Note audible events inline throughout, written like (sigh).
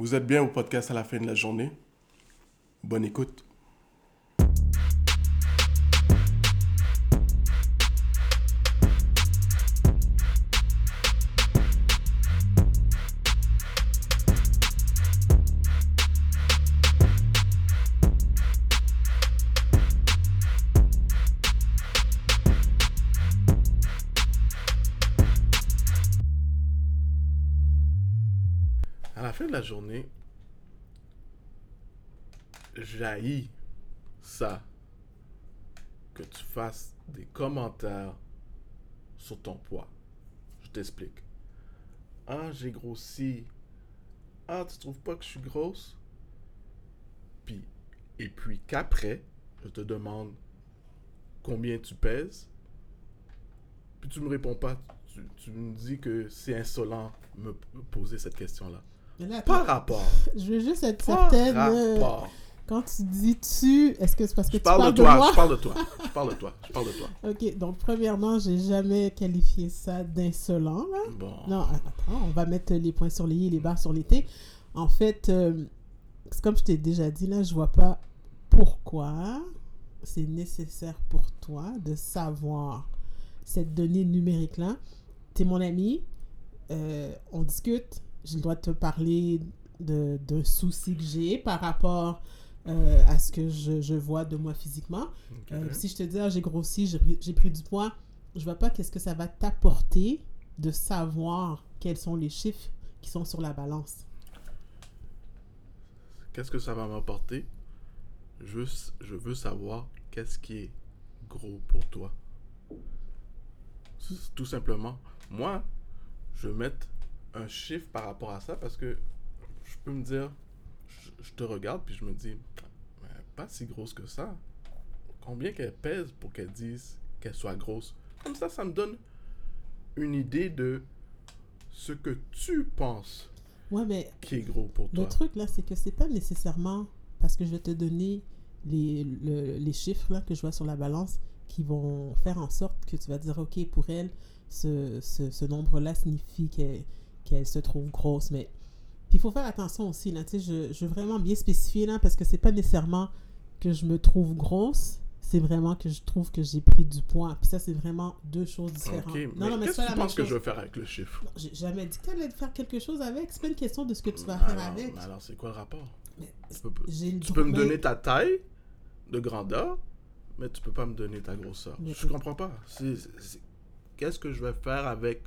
Vous êtes bien au podcast à la fin de la journée. Bonne écoute. À la fin de la journée, j'haïs ça que tu fasses des commentaires sur ton poids. Je t'explique. Ah, j'ai grossi. Ah, tu trouves pas que je suis grosse? Et puis qu'après, je te demande combien tu pèses? Puis tu me réponds pas. Tu, me dis que c'est insolent me poser cette question-là. Là, Par rapport. (laughs) je veux juste être Par certaine. euh, rapport. quand tu dis tu, est-ce que c'est parce que Je tu parle parles de toi, moi? je parle de toi. Je parle de toi, je parle de toi. (laughs) Ok, donc premièrement, j'ai jamais qualifié ça d'insolent. là. Bon. Non, attends, on va mettre les points sur les i et les barres sur les t. En fait, euh, c'est comme je t'ai déjà dit, là, je vois pas pourquoi c'est nécessaire pour toi de savoir cette donnée numérique-là. Tu es mon ami, euh, on discute, droit de te parler de- d'un souci que j'ai par rapport euh, à ce que je, je vois de moi physiquement. Euh, si je te dis, ah, j'ai grossi, j'ai pris, du poids, je vois pas qu'est-ce que ça va t'apporter de savoir quels sont les chiffres qui sont sur la balance. Qu'est-ce que ça va m'apporter? Je, je veux savoir qu'est-ce qui est gros pour toi. Tout simplement. Moi, je vais mettre un chiffre par rapport à ça parce que je peux me dire, je, je te regarde puis je me dis, pas si grosse que ça. Combien qu'elle pèse pour qu'elle dise qu'elle soit grosse? Comme ça, ça me donne une idée de ce que tu penses Ouais, mais qui est gros pour toi. le truc là, c'est que c'est pas nécessairement parce que je vais te donner les, le- les chiffres là que je vois sur la balance qui vont faire en sorte que tu vas dire, OK, pour elle, ce, ce, ce nombre-là signifie qu'elle qu'elle se trouve grosse. Mais il faut faire attention aussi, là, tu sais, je, je veux vraiment bien spécifier là parce que c'est pas nécessairement que je me trouve grosse, c'est vraiment que je trouve que j'ai pris du poids. Puis ça, c'est vraiment deux choses différentes. Ok, non, non, mais qu'est-ce que tu penses que je vais faire avec le chiffre? J'ai jamais dit que tu allais faire quelque chose avec. C'est pas une question de ce que tu vas alors, faire avec. mais alors, c'est quoi le rapport? Mais Tu peux, tu me donner ta taille de grandeur, mais tu peux pas me donner ta grosseur. Mais je comprends pas. Qu'est-ce que je vais faire avec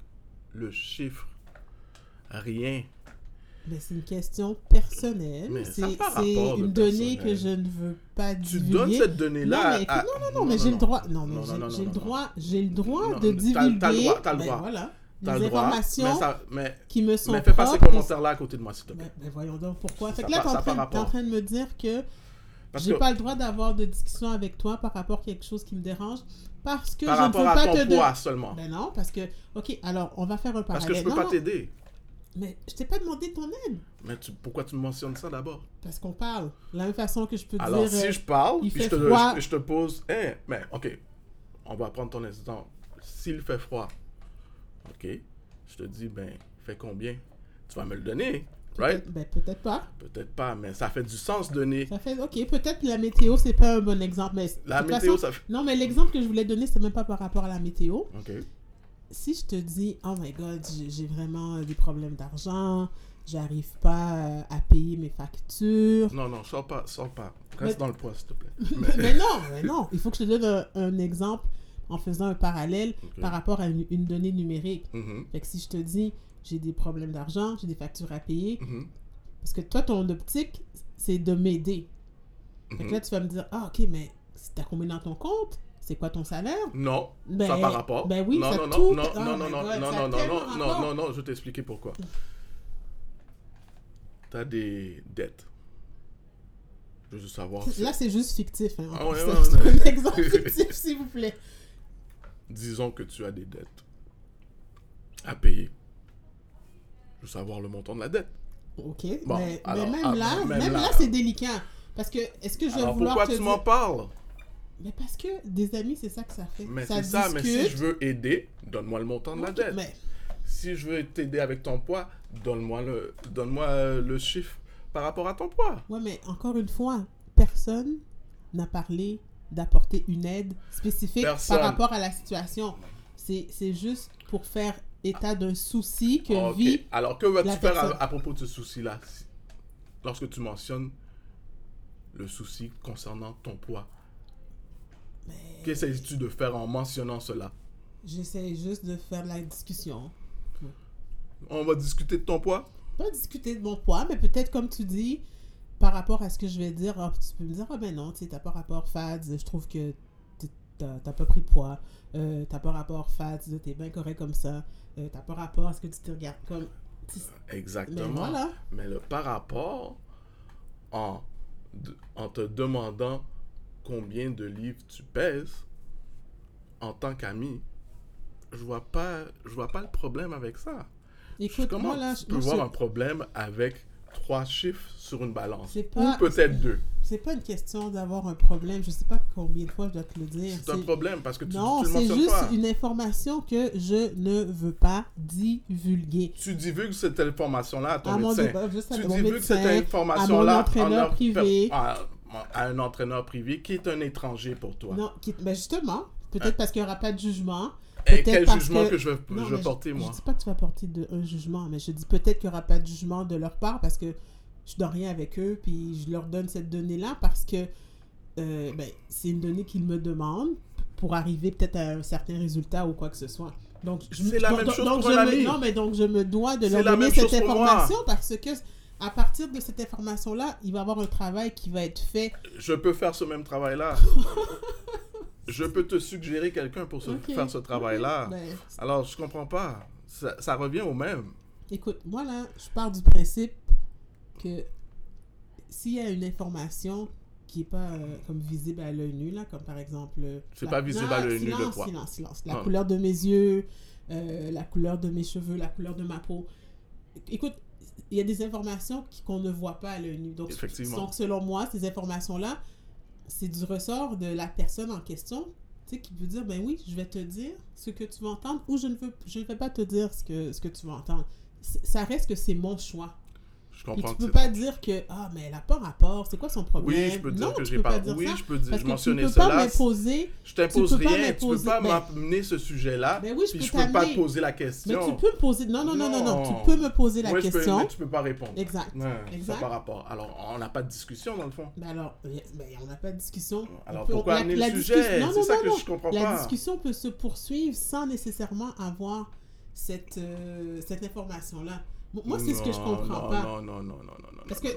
le chiffre? Rien. Mais c'est une question personnelle. Mais C'est pas une donnée que je ne veux pas Tu divulguer. donnes cette donnée-là non, mais, à- non, non, non, mais j'ai le droit. Non, mais j'ai le droit, j'ai le droit de divulguer. t'as le droit, t'as le ben droit. voilà, T'as des le droit, informations mais, ça, mais, qui me sont mais fais pas ces commentaires-là à côté de moi, s'il te plaît. Ben, ben voyons donc pourquoi. Fait que là, t'es en, en train de me dire que Parce j'ai que pas le droit d'avoir de discussion avec toi par rapport à quelque chose qui me dérange parce que par je ne rapport veux à pas ton te poids seulement. Ben non, parce que, ok, alors on va faire un Parce parallèle. que je peux Non, pas t'aider. Mais je t'ai pas demandé ton aide. Mais tu- pourquoi tu me mentionnes ça d'abord? Parce qu'on parle. De la même façon que je peux Alors, dire. si euh, je parle, il puis fait je te, froid. je, je te pose, hein, mais ok, on va prendre ton exemple. S'il fait froid, ok, je te dis, ben, fait combien? Tu vas me le donner, right? peut-être- Ben peut-être pas. Peut-être pas, mais ça fait du sens donner. Ça fait. Ok, peut-être que la météo, c'est pas un bon exemple. Mais La météo, façon- ça fait. Non, mais l'exemple que je voulais donner, c'est même pas par rapport à la météo. Ok. Si je te dis, oh my god, j'ai vraiment des problèmes d'argent, j'arrive pas euh, à payer mes factures. Non, non, sors pas, sors pas. Mais- Reste dans le poids, s'il te plaît. (laughs) mais non, mais non. Il faut que je te donne un, un exemple en faisant un parallèle par rapport à une, une donnée numérique. Mhm, Fait que si je te dis, j'ai des problèmes d'argent, j'ai des factures à payer, mhm, parce que toi, ton optique, c'est de m'aider. Fait que mhm. là, tu vas me dire, ah, ok, mais t'as combien dans ton compte? C'est quoi ton salaire? Non, Ben- ça par rapport. ben oui, non, ça non, non, tout- non, oh non, my non, non, God, non, non, non, non, non, non, non, je vais t'expliquer pourquoi. T'as des dettes. Je veux savoir. si- Là, c'est juste fictif. Hein. Ah ouais, ouais, ouais. un exemple (laughs) fictif, s'il vous plaît. Disons que tu as des dettes à payer. Je veux savoir le montant de la dette. Ok, Bon, mais, mais alors, même ah, là, même même, là. là, c'est délicat. Parce que, est-ce que je vais Alors vouloir pourquoi te tu dire... m'en parles? Mais parce que des amis, c'est ça que ça fait. Mais c'est ça, mais si je veux aider, donne-moi le montant de la dette. Mais Si je veux t'aider avec ton poids, donne-moi le, donne-moi euh, le chiffre. par rapport à ton poids. Ouais, mais encore une fois, personne n'a parlé d'apporter une aide spécifique Personne. par rapport à la situation. C'est juste pour faire état d'un souci que Ok. vit. Alors, que vas-tu faire à, à propos de ce souci-là? Lorsque tu mentionnes le souci concernant ton poids? Mais Qu'essayes-tu de faire en mentionnant cela? J'essaie juste de faire la discussion. On va discuter de ton poids? Pas discuter de mon poids, mais peut-être comme tu dis, par rapport à ce que je vais dire, ah, tu peux me dire, ah ben non, tu sais, t'as pas rapport FADS, je trouve que t'as pas pris de poids, euh, t'as pas rapport FADS, t'es bien correct comme ça, euh, t'as pas rapport à ce que tu te regardes comme. Mais Exactement. voilà. Mais le par rapport, en, en te demandant combien de livres tu pèses, en tant qu'ami, je vois pas, je vois pas le problème avec ça. Écoute, Comment moi là, tu peux voir un problème avec trois chiffres sur une balance? Pas- Ou peut-être deux? c'est pas une question d'avoir un problème, je sais pas combien de fois je dois te le dire. C'est un problème parce que tu, Non, c'est juste pas. une information que je ne veux pas divulguer. Tu divulgues cette information-là à ton À mon, médecin. débat, juste à tu mon divulgues médecin, cette à information-là mon entraîneur en- privé. à, à un entraîneur privé qui est un étranger pour toi. Non, qui- ben justement, peut-être parce qu'il n'y aura pas de jugement. Et quel jugement que, que- je vais, Non, je mais vais porter, je, moi? Je dis pas que tu vas porter de, un jugement, mais je dis peut-être qu'il n'y aura pas de jugement de leur part parce que je donne rien avec eux, puis je leur donne cette donnée-là parce que euh, ben, c'est une donnée qu'ils me demandent pour arriver peut-être à un certain résultat ou quoi que ce soit. Donc, je, C'est la donc- même chose donc pour je me-. Non, mais donc je me dois de leur donner cette information parce que à partir de cette information-là, il va y avoir un travail qui va être fait. Je peux faire ce même travail-là. (laughs) je peux te suggérer quelqu'un pour ce- faire ce travail-là. Ben, Alors, je comprends pas. Ça, ça revient au même. Écoute, moi là, je pars du principe que s'il y a une information qui n'est pas euh, comme visible à l'œil nu, là, comme par exemple. euh, C'est la- pas visible à l'œil nu de silence, quoi? Silence, silence. La Non. couleur de mes yeux, euh, la couleur de mes cheveux, la couleur de ma peau. Écoute, il y a des informations qu'on ne voit pas à l'œil nu. Donc, Effectivement. donc, selon moi, ces informations-là, c'est du ressort de la personne en question, tu sais, qui peut dire, ben oui, je vais te dire ce que tu veux entendre ou je ne veux, je ne vais pas te dire ce que, ce que tu veux entendre. C- Ça reste que c'est mon choix. Je comprends tu que peux pas dire que, ah, mais elle n'a pas rapport, c'est quoi son problème? Oui, je peux dire non, que tu j'ai pas. dire oui, ça. je peux dire, Parce que tu peux pas m'imposer. Je t'impose tu peux pas rien. Tu peux pas ben- m'amener ce sujet-là. Ben oui, je puis peux je peux pas te poser la Mais question. tu peux me poser. Non, non, non, non, non. Tu peux me poser la Moi, je peux, question. mais tu peux pas répondre. Exact. Ouais, Exact. Par rapport. Alors, on n'a pas de discussion dans le fond. Ben alors, ben, on n'a pas de discussion. Alors, peut- pourquoi la- amener la le discussion- sujet Non, non, ça non, que je comprends La pas. discussion peut se poursuivre sans nécessairement avoir cette, euh, cette information-là. Mo- Moi, c'est ce que je comprends non, pas. Non, non, non, non, non. Parce que,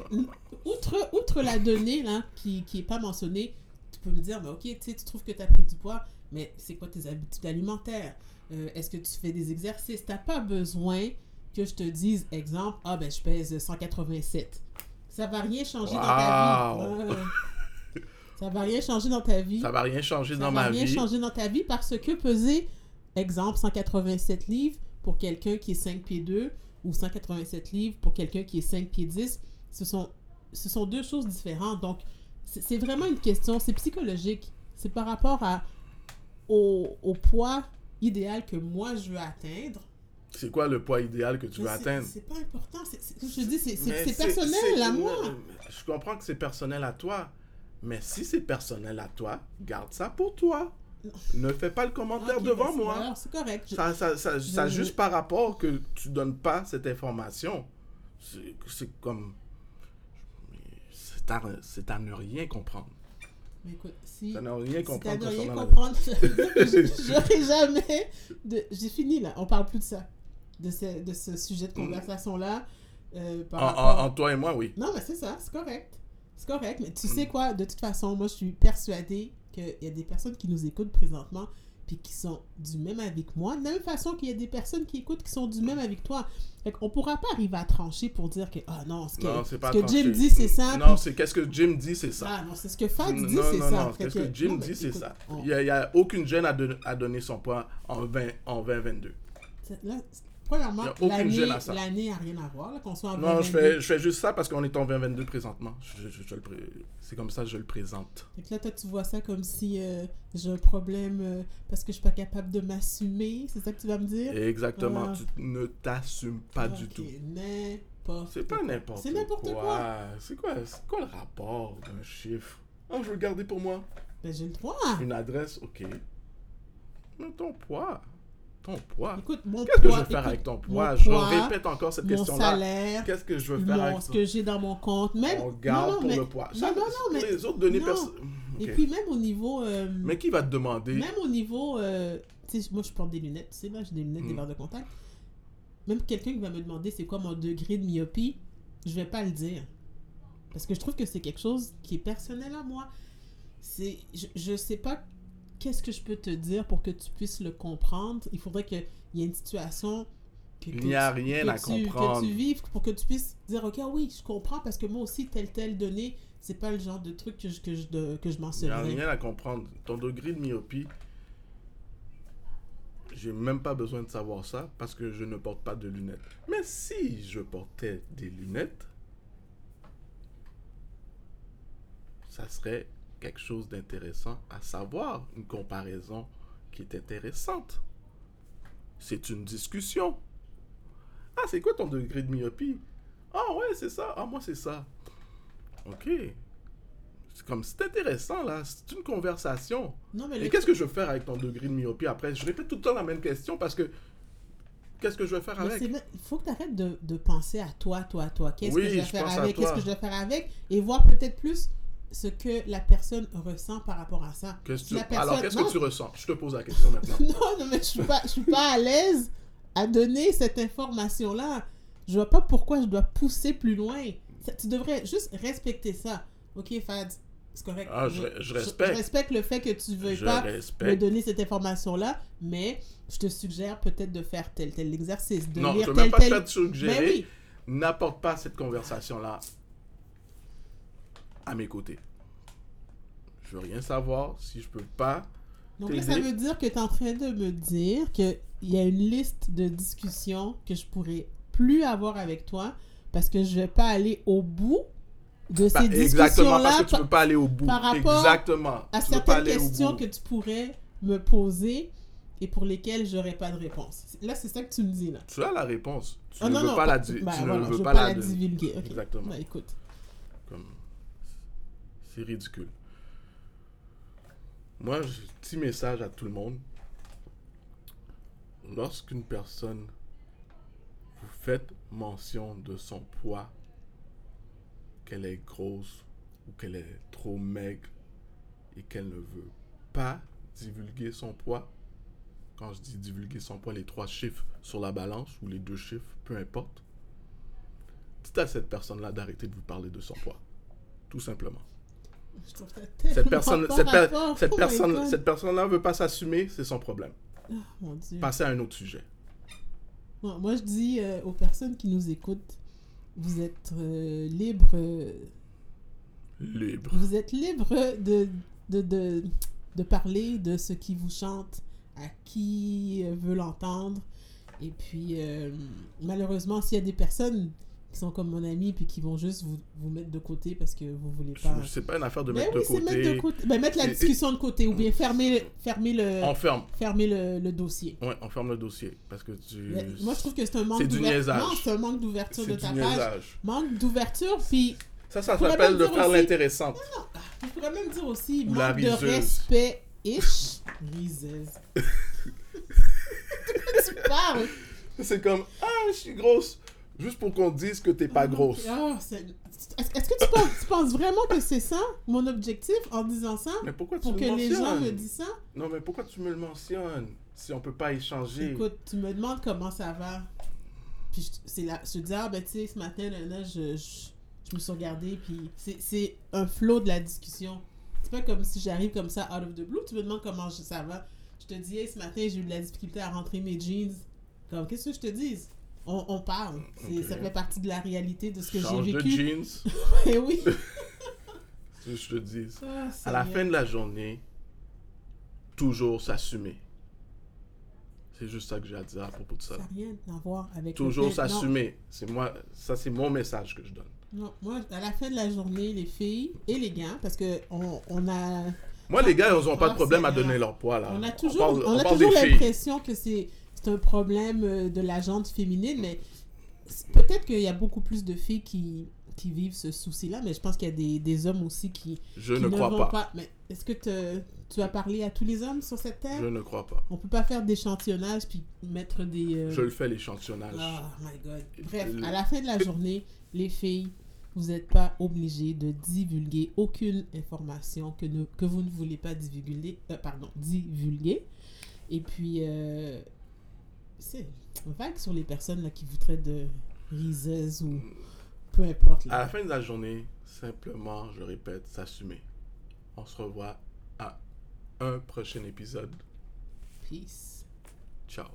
outre, outre la donnée là, qui n'est pas mentionnée, tu peux me dire, ben, ok, tu trouves que tu as pris du poids, mais c'est quoi tes habitudes alimentaires? Euh, Est-ce que tu fais des exercices? Tu n'as pas besoin que je te dise, exemple, ah ben je pèse 187. Ça va rien changer dans ta vie. (laughs) Ça va rien changer dans ta vie. Ça va rien changer Ça dans va ma rien vie. changer dans ta vie parce que peser, exemple, 187 livres pour quelqu'un qui est 5 pieds 2 ou 187 livres pour quelqu'un qui est 5 pieds 10, ce sont, ce sont deux choses différentes. Donc, c'est vraiment une question, c'est psychologique. C'est par rapport à, au, au poids idéal que moi je veux atteindre. C'est quoi le poids idéal que tu veux Mais atteindre? C'est pas important. comme je dis, c'est- personnel à moi. Je comprends que c'est personnel à toi. Mais si c'est personnel à toi, garde ça pour toi. Ne fais pas le commentaire devant moi. C'est correct. Ça, ça, ça, ça Je- juste par rapport que tu donnes pas cette information. C'est comme. C'est à, à ne rien comprendre. Mais écoute, si, Ça n'a rien si comprendre rien comprendre, ça veut dire que je- j'aurai jamais de... J'ai fini là, on parle plus de ça. De ce, de ce sujet de conversation-là. euh, En, rapport- en- en toi et moi, oui. Non, mais c'est ça, c'est correct. C'est correct, mais tu sais quoi, de toute façon, moi je suis persuadée qu'il y a des personnes qui nous écoutent présentement puis qui sont du même que moi. De la même façon qu'il y a des personnes qui écoutent qui sont du même que toi. Fait qu'on pourra pas arriver à trancher pour dire que, ah non, ce que, Non, ce que. Jim dit, c'est ça. Non, puis- c'est qu'est-ce que Jim dit, c'est ça. Ah non, c'est ce que Fad dit, non, c'est non, ça. non, Fait qu'est-ce que Jim non, dit, c'est ça. on- Il n'y a, aucune jeune à, don- à donner son poids en, 20, en 2022. C'est- Là, premièrement, l'année n'a rien à voir, là, qu'on soit en Non, je 2022. fais, je fais juste ça parce qu'on est en 2022 présentement. Je- je- pré- c'est comme ça que je le présente. Que là, toi, tu vois ça comme si euh, j'ai un problème euh, parce que je suis pas capable de m'assumer. C'est ça que tu vas me dire? Exactement. Ah. Tu ne t'assumes pas du tout. n'importe C'est pas n'importe C'est n'importe quoi. C'est quoi, quoi le rapport d'un chiffre? Ah, je veux le garder pour moi. Ben, j'ai le droit. Une adresse, ok. Mais ton poids. Ton poids. Écoute, mon Qu'est-ce que je veux faire écoute, avec ton poids? Je poids, répète encore cette mon question-là. salaire, Qu'est-ce que je veux faire mon- avec ce que j'ai dans mon compte, même. On garde non, non, pour mais- le poids. Non, non, mais. les autres données non. personnelles. Et puis même au niveau. euh, Mais qui va te demander? Même au niveau. euh, moi, je porte des lunettes, tu sais, là, j'ai des lunettes, des Mm. verres de contact. Même quelqu'un qui va me demander c'est quoi mon degré de myopie, je vais pas le dire. Parce que je trouve que c'est quelque chose qui est personnel à moi. C'est, je, je sais pas qu'est-ce que je peux te dire pour que tu puisses le comprendre? Il faudrait qu'il y ait une situation. Que, Il n'y a tu- rien que à tu- comprendre. Que tu vives pour que tu puisses dire Ok, oui, je comprends parce que moi aussi, telle, telle donnée, c'est pas le genre de truc que je, que je, de- que je Il n'y a mentionnerais. rien à comprendre. Ton degré de myopie, j'ai même pas besoin de savoir ça parce que je ne porte pas de lunettes. Mais si je portais des lunettes, ça serait quelque chose d'intéressant à savoir, une comparaison qui est intéressante. C'est une discussion. Ah, c'est quoi ton degré de myopie? Ah ouais, c'est ça. Ah, moi, c'est ça. Ok. C'est comme, c'est intéressant, là. C'est une conversation. Non, mais Et qu'est-ce que je veux faire avec ton degré de myopie après? Je répète tout le temps la même question parce que qu'est-ce que je vais faire avec? Il faut que tu arrêtes de, de penser à toi, toi, toi. Qu'est-ce Oui, que je vais je faire pense à avec? Toi. Qu'est-ce que je vais faire avec? Et voir peut-être plus ce que la personne ressent par rapport à ça. Si tu- personne- Alors, qu'est-ce que tu ressens? Je te pose la question maintenant. (laughs) Non, non, mais je suis pas, je suis pas à l'aise à donner cette information-là. Je vois pas pourquoi je dois pousser plus loin. Ça- tu devrais juste respecter ça. Ok, Fad, c'est correct. Ah, je- je respecte. Je respecte le fait que tu veuilles je pas me respecte. donner cette information-là, mais je te suggère peut-être de faire tel tel exercice, de Non, je lire ne veux tel même pas tel. te suggérer. Mais oui, N'apporte pas cette conversation-là à mes côtés. Je veux rien savoir si je peux pas. donc là, ça veut dire que tu es en train de me dire qu'il y a une liste de discussions que je pourrais plus avoir avec toi parce que je vais pas aller au bout de Bah, ces exactement, parce que tu peux pas aller au bout. par rapport exactement. à tu certaines questions que tu pourrais me poser et pour lesquelles j'aurais pas de réponse. Là, c'est ça que tu me dis là. Tu as la réponse. Tu Ah ne non, veux non, pas pas- la, di- bah, tu ne voilà, veux je veux pas pas la la di- divulguer. Exactement. Bah, écoute. Comme... C'est ridicule. Moi, petit message à tout le monde. Lorsqu'une personne vous faites mention de son poids, qu'elle est grosse ou qu'elle est trop maigre et qu'elle ne veut pas divulguer son poids, quand je dis divulguer son poids, les trois chiffres sur la balance ou les deux chiffres, peu importe, dites à cette personne-là d'arrêter de vous parler de son poids. Tout simplement. Je trouve ça Cette personne, cette, per- cette Oh personne, cette personne-là veut pas s'assumer, c'est son problème. Ah, mon Dieu. Passez à un autre sujet. Moi, moi, je dis euh, aux personnes qui nous écoutent, vous êtes euh, libres, euh, Libre. vous êtes libres de, de, de, de parler de ce qui vous chante, à qui euh, veut l'entendre. Et puis, euh, malheureusement, s'il y a des personnes qui sont comme mon ami puis qui vont juste vous, vous mettre de côté parce que vous voulez pas. C'est pas une affaire de mettre oui, de c'est mettre de côté. Ben, mettre la Et- et- discussion de côté ou bien fermer, fermer, le, On ferme. fermer le, le dossier. Ouais, on ferme le dossier. Parce que tu. Mais Moi, je trouve que c'est un manque d'ouverture. Non, c'est un manque d'ouverture de ta page. Manque d'ouverture, puis Ça, ça s'appelle de faire aussi- l'intéressante. je pourrais même dire aussi la manque de riseuse. respect-ish. Riseuse. (laughs) (laughs) tu parles. C'est comme, ah, je suis grosse. Juste pour qu'on dise que t'es pas grosse. Ah, c'est- Est-ce est-ce que tu penses, tu penses vraiment que c'est ça, mon objectif, en disant ça? Mais pourquoi tu Pour le que les gens mentionnes? me disent ça? Non, mais pourquoi tu me le mentionnes si on peut pas échanger? Écoute, tu me demandes comment ça va. Puis je, c'est là, je te dis, ah ben tu sais, ce matin, là, là, je, je, je me suis regardée, puis c'est, c'est un flow de la discussion. C'est pas comme si j'arrive comme ça, out of the blue, tu me demandes comment je- ça va. Je te dis, hey, ce matin, j'ai eu de la difficulté à rentrer mes jeans. Comme, qu'est-ce que je te dis? On, on parle. Ok. Ça fait partie de la réalité de ce que j'ai Change de vécu. jeans, (laughs) Eh oui. (laughs) je te dis. Ah, À la fin de la journée, toujours s'assumer. C'est juste ça que j'ai à dire à propos de ça. Ça n'a rien à voir avec Toujours s'assumer. C'est moi, ça c'est mon message que je donne. Non, moi, à la fin de la journée, les filles et les gars, parce que on, on a, Moi, les gars, ils n'ont pas de Ah, problème à donner leur poids là. on a toujours, parle- on a toujours l'impression que c'est c'est un problème euh, de la gente féminine, mais peut-être qu'il y a beaucoup plus de filles qui, qui vivent ce souci-là, mais je pense qu'il y a des, des hommes aussi qui, Je qui ne crois pas. Mais est-ce que te- tu as parlé à tous les hommes sur cette terre? Je ne crois pas. On peut pas faire d'échantillonnage puis mettre des. euh, Je le fais l'échantillonnage. Oh my god. Bref, Le- à la fin de la journée, les filles, vous n'êtes pas obligées de divulguer aucune information que, ne- que vous ne voulez pas divulguer. euh, pardon, divulguer. Et puis, euh, c'est vague sur les personnes là, qui vous traitent de riseuses ou peu importe. là. À la fin de la journée, simplement, je répète, s'assumer. On se revoit à un prochain épisode. Peace. Ciao.